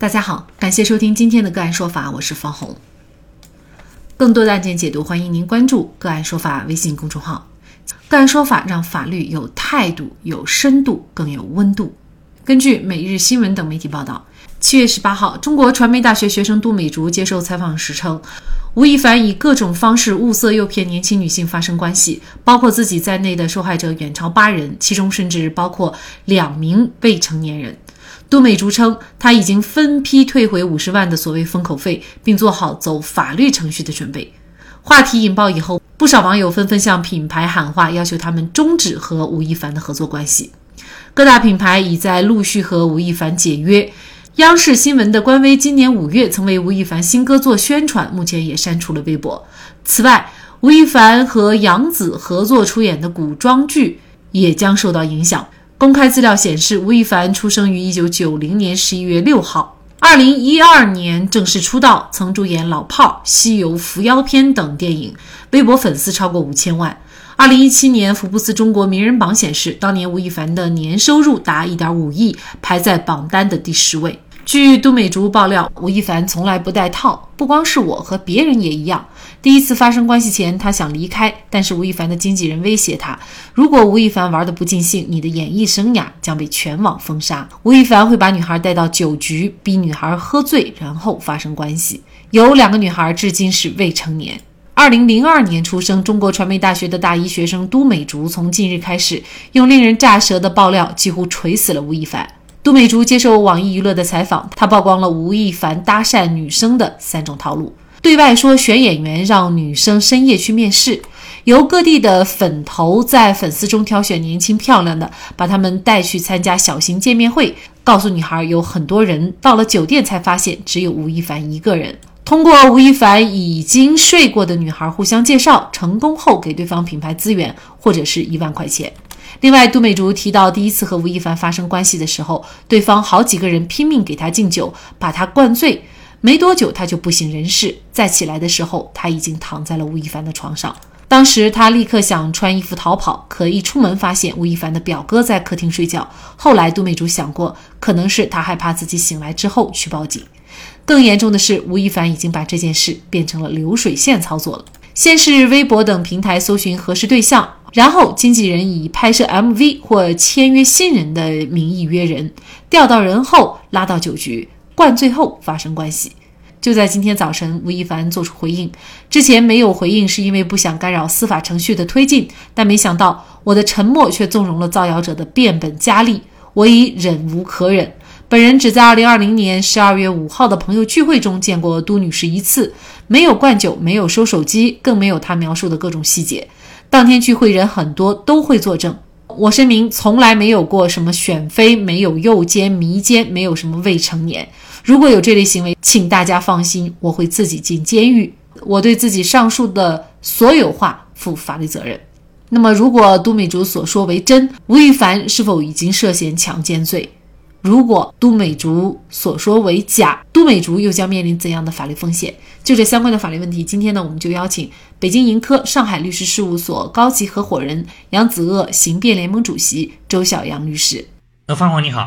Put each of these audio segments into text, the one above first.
大家好，感谢收听今天的个案说法，我是方红。更多的案件解读，欢迎您关注“个案说法”微信公众号。个案说法让法律有态度、有深度、更有温度。根据每日新闻等媒体报道，七月十八号，中国传媒大学学生杜美竹接受采访时称，吴亦凡以各种方式物色、诱骗年轻女性发生关系，包括自己在内的受害者远超八人，其中甚至包括两名未成年人。杜美竹称，他已经分批退回五十万的所谓封口费，并做好走法律程序的准备。话题引爆以后，不少网友纷纷向品牌喊话，要求他们终止和吴亦凡的合作关系。各大品牌已在陆续和吴亦凡解约。央视新闻的官微今年五月曾为吴亦凡新歌做宣传，目前也删除了微博。此外，吴亦凡和杨紫合作出演的古装剧也将受到影响。公开资料显示，吴亦凡出生于一九九零年十一月六号，二零一二年正式出道，曾主演《老炮儿》《西游伏妖篇》等电影，微博粉丝超过五千万。二零一七年，福布斯中国名人榜显示，当年吴亦凡的年收入达一点五亿，排在榜单的第十位。据都美竹爆料，吴亦凡从来不带套，不光是我和别人也一样。第一次发生关系前，他想离开，但是吴亦凡的经纪人威胁他，如果吴亦凡玩的不尽兴，你的演艺生涯将被全网封杀。吴亦凡会把女孩带到酒局，逼女孩喝醉，然后发生关系。有两个女孩至今是未成年。二零零二年出生，中国传媒大学的大一学生都美竹，从近日开始用令人炸舌的爆料，几乎锤死了吴亦凡。都美竹接受网易娱乐的采访，她曝光了吴亦凡搭讪女生的三种套路：对外说选演员，让女生深夜去面试；由各地的粉头在粉丝中挑选年轻漂亮的，把他们带去参加小型见面会，告诉女孩有很多人，到了酒店才发现只有吴亦凡一个人。通过吴亦凡已经睡过的女孩互相介绍，成功后给对方品牌资源或者是一万块钱。另外，杜美竹提到第一次和吴亦凡发生关系的时候，对方好几个人拼命给他敬酒，把他灌醉，没多久他就不省人事。再起来的时候，他已经躺在了吴亦凡的床上。当时他立刻想穿衣服逃跑，可一出门发现吴亦凡的表哥在客厅睡觉。后来杜美竹想过，可能是他害怕自己醒来之后去报警。更严重的是，吴亦凡已经把这件事变成了流水线操作了。先是微博等平台搜寻合适对象，然后经纪人以拍摄 MV 或签约新人的名义约人，钓到人后拉到酒局，灌醉后发生关系。就在今天早晨，吴亦凡做出回应，之前没有回应是因为不想干扰司法程序的推进，但没想到我的沉默却纵容了造谣者的变本加厉，我已忍无可忍。本人只在二零二零年十二月五号的朋友聚会中见过都女士一次，没有灌酒，没有收手机，更没有她描述的各种细节。当天聚会人很多，都会作证。我声明，从来没有过什么选妃，没有诱奸、迷奸，没有什么未成年。如果有这类行为，请大家放心，我会自己进监狱。我对自己上述的所有话负法律责任。那么，如果都美竹所说为真，吴亦凡是否已经涉嫌强奸罪？如果都美竹所说为假，都美竹又将面临怎样的法律风险？就这相关的法律问题，今天呢，我们就邀请北京盈科上海律师事务所高级合伙人、扬子鳄刑辩联盟主席周小阳律师。呃，方红你好，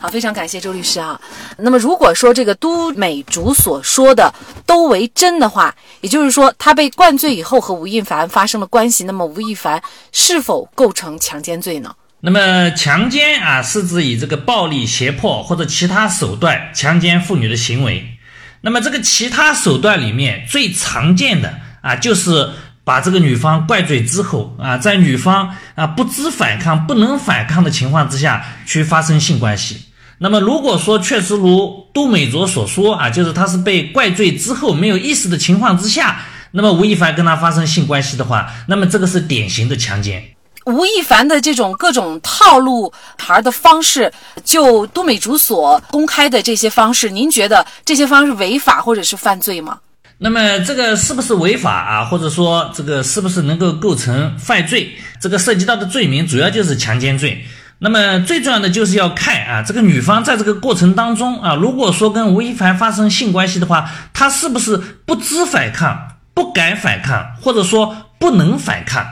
好，非常感谢周律师啊。那么，如果说这个都美竹所说的都为真的话，也就是说他被灌醉以后和吴亦凡发生了关系，那么吴亦凡是否构成强奸罪呢？那么强奸啊，是指以这个暴力、胁迫或者其他手段强奸妇女的行为。那么这个其他手段里面最常见的啊，就是把这个女方灌醉之后啊，在女方啊不知反抗、不能反抗的情况之下去发生性关系。那么如果说确实如杜美卓所说啊，就是他是被灌醉之后没有意识的情况之下，那么吴亦凡跟她发生性关系的话，那么这个是典型的强奸。吴亦凡的这种各种套路牌的方式，就都美竹所公开的这些方式，您觉得这些方式违法或者是犯罪吗？那么这个是不是违法啊？或者说这个是不是能够构成犯罪？这个涉及到的罪名主要就是强奸罪。那么最重要的就是要看啊，这个女方在这个过程当中啊，如果说跟吴亦凡发生性关系的话，她是不是不知反抗、不敢反抗，或者说不能反抗？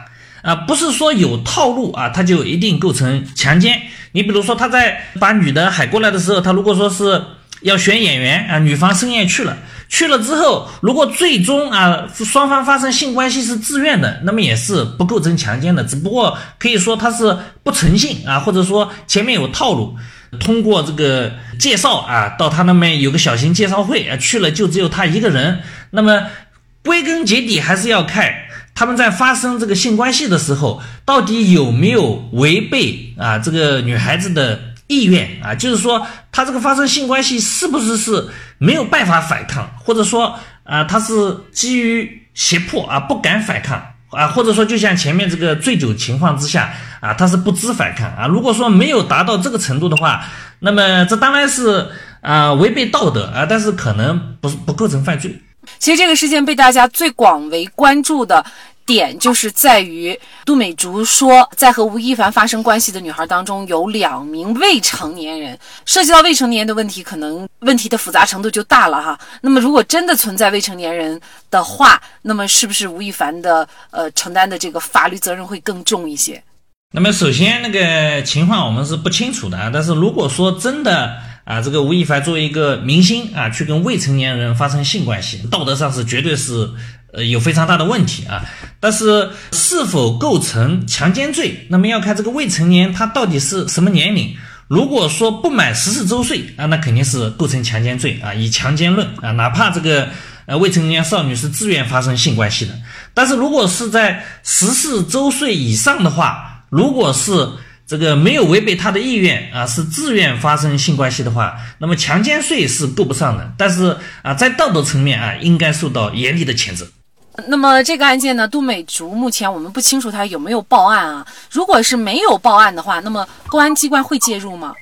啊，不是说有套路啊，他就一定构成强奸。你比如说，他在把女的喊过来的时候，他如果说是要选演员啊，女方申愿去了，去了之后，如果最终啊双方发生性关系是自愿的，那么也是不构成强奸的，只不过可以说他是不诚信啊，或者说前面有套路，通过这个介绍啊，到他那边有个小型介绍会啊，去了就只有他一个人，那么归根结底还是要看他们在发生这个性关系的时候，到底有没有违背啊这个女孩子的。意愿啊，就是说他这个发生性关系是不是是没有办法反抗，或者说啊他是基于胁迫啊不敢反抗啊，或者说就像前面这个醉酒情况之下啊他是不知反抗啊。如果说没有达到这个程度的话，那么这当然是啊违背道德啊，但是可能不不构成犯罪。其实这个事件被大家最广为关注的。点就是在于杜美竹说，在和吴亦凡发生关系的女孩当中有两名未成年人，涉及到未成年的问题，可能问题的复杂程度就大了哈。那么如果真的存在未成年人的话，那么是不是吴亦凡的呃承担的这个法律责任会更重一些？那么首先那个情况我们是不清楚的，但是如果说真的啊，这个吴亦凡作为一个明星啊，去跟未成年人发生性关系，道德上是绝对是。呃，有非常大的问题啊，但是是否构成强奸罪，那么要看这个未成年他到底是什么年龄。如果说不满十四周岁啊，那肯定是构成强奸罪啊，以强奸论啊，哪怕这个呃未成年少女是自愿发生性关系的。但是如果是在十四周岁以上的话，如果是这个没有违背他的意愿啊，是自愿发生性关系的话，那么强奸罪是够不上的。但是啊，在道德层面啊，应该受到严厉的谴责。那么这个案件呢，杜美竹目前我们不清楚她有没有报案啊。如果是没有报案的话，那么公安机关会介入吗？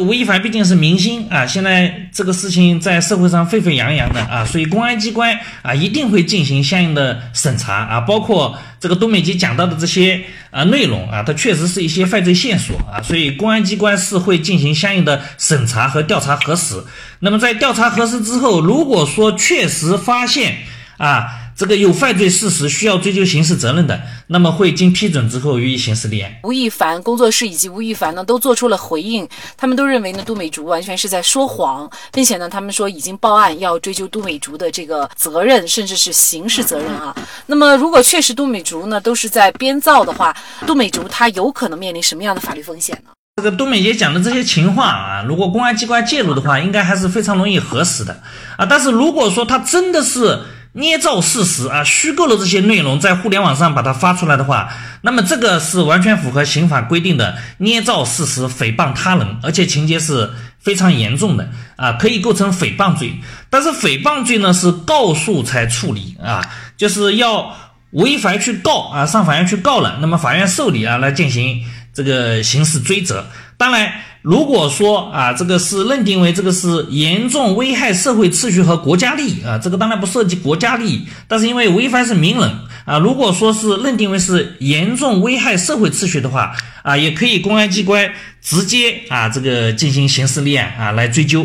吴亦凡毕竟是明星啊，现在这个事情在社会上沸沸扬扬的啊，所以公安机关啊一定会进行相应的审查啊，包括这个杜美吉讲到的这些啊内容啊，它确实是一些犯罪线索啊，所以公安机关是会进行相应的审查和调查核实。那么在调查核实之后，如果说确实发现啊。这个有犯罪事实需要追究刑事责任的，那么会经批准之后予以刑事立案。吴亦凡工作室以及吴亦凡呢都做出了回应，他们都认为呢杜美竹完全是在说谎，并且呢他们说已经报案要追究杜美竹的这个责任，甚至是刑事责任啊。那么如果确实杜美竹呢都是在编造的话，杜美竹她有可能面临什么样的法律风险呢？这个杜美杰讲的这些情况啊，如果公安机关介入的话，应该还是非常容易核实的啊。但是如果说他真的是，捏造事实啊，虚构了这些内容，在互联网上把它发出来的话，那么这个是完全符合刑法规定的捏造事实、诽谤他人，而且情节是非常严重的啊，可以构成诽谤罪。但是诽谤罪呢是告诉才处理啊，就是要吴亦凡去告啊，上法院去告了，那么法院受理啊，来进行这个刑事追责。当然。如果说啊，这个是认定为这个是严重危害社会秩序和国家利益啊，这个当然不涉及国家利益，但是因为吴亦凡是名人啊，如果说是认定为是严重危害社会秩序的话啊，也可以公安机关直接啊这个进行刑事立案啊来追究，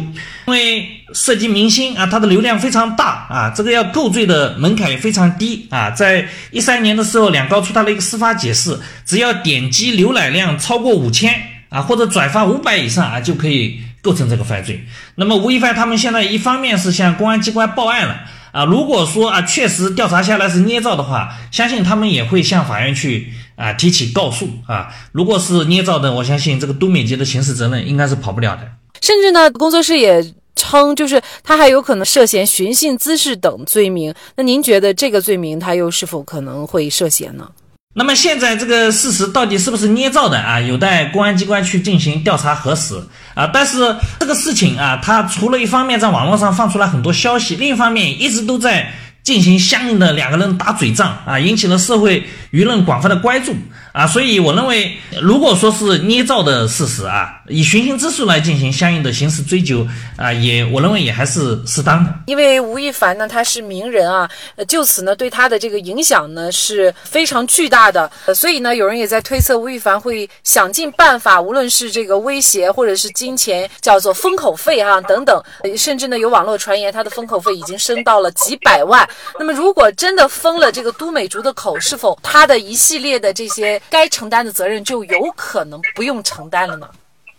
因为涉及明星啊，他的流量非常大啊，这个要构罪的门槛也非常低啊，在一三年的时候，两高出台了一个司法解释，只要点击浏览量超过五千。啊，或者转发五百以上啊，就可以构成这个犯罪。那么吴亦凡他们现在一方面是向公安机关报案了啊，如果说啊确实调查下来是捏造的话，相信他们也会向法院去啊提起告诉啊。如果是捏造的，我相信这个都美杰的刑事责任应该是跑不了的。甚至呢，工作室也称，就是他还有可能涉嫌寻衅滋事等罪名。那您觉得这个罪名他又是否可能会涉嫌呢？那么现在这个事实到底是不是捏造的啊？有待公安机关去进行调查核实啊。但是这个事情啊，它除了一方面在网络上放出来很多消息，另一方面一直都在。进行相应的两个人打嘴仗啊，引起了社会舆论广泛的关注啊，所以我认为，如果说是捏造的事实啊，以寻衅滋事来进行相应的刑事追究啊，也我认为也还是适当的。因为吴亦凡呢，他是名人啊，就此呢，对他的这个影响呢是非常巨大的，所以呢，有人也在推测吴亦凡会想尽办法，无论是这个威胁或者是金钱，叫做封口费啊等等，甚至呢有网络传言他的封口费已经升到了几百万。那么，如果真的封了这个都美竹的口，是否他的一系列的这些该承担的责任就有可能不用承担了呢？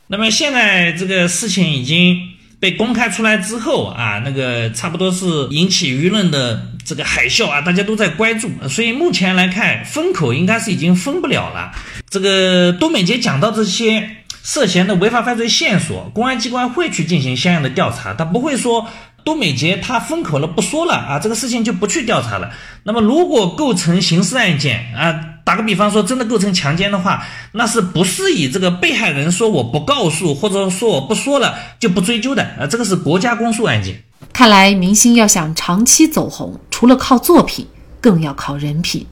那么现在这个事情已经被公开出来之后啊，那个差不多是引起舆论的这个海啸啊，大家都在关注。所以目前来看，封口应该是已经封不了了。这个多美杰讲到这些涉嫌的违法犯罪线索，公安机关会去进行相应的调查，他不会说。多美杰他封口了不说了啊，这个事情就不去调查了。那么如果构成刑事案件啊，打个比方说真的构成强奸的话，那是不是以这个被害人说我不告诉或者说我不说了就不追究的啊？这个是国家公诉案件。看来明星要想长期走红，除了靠作品，更要靠人品。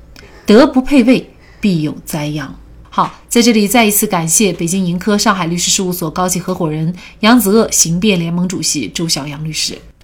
德不配位，必有灾殃。好，在这里再一次感谢北京盈科上海律师事务所高级合伙人杨子鳄刑辩联盟主席周小阳律师。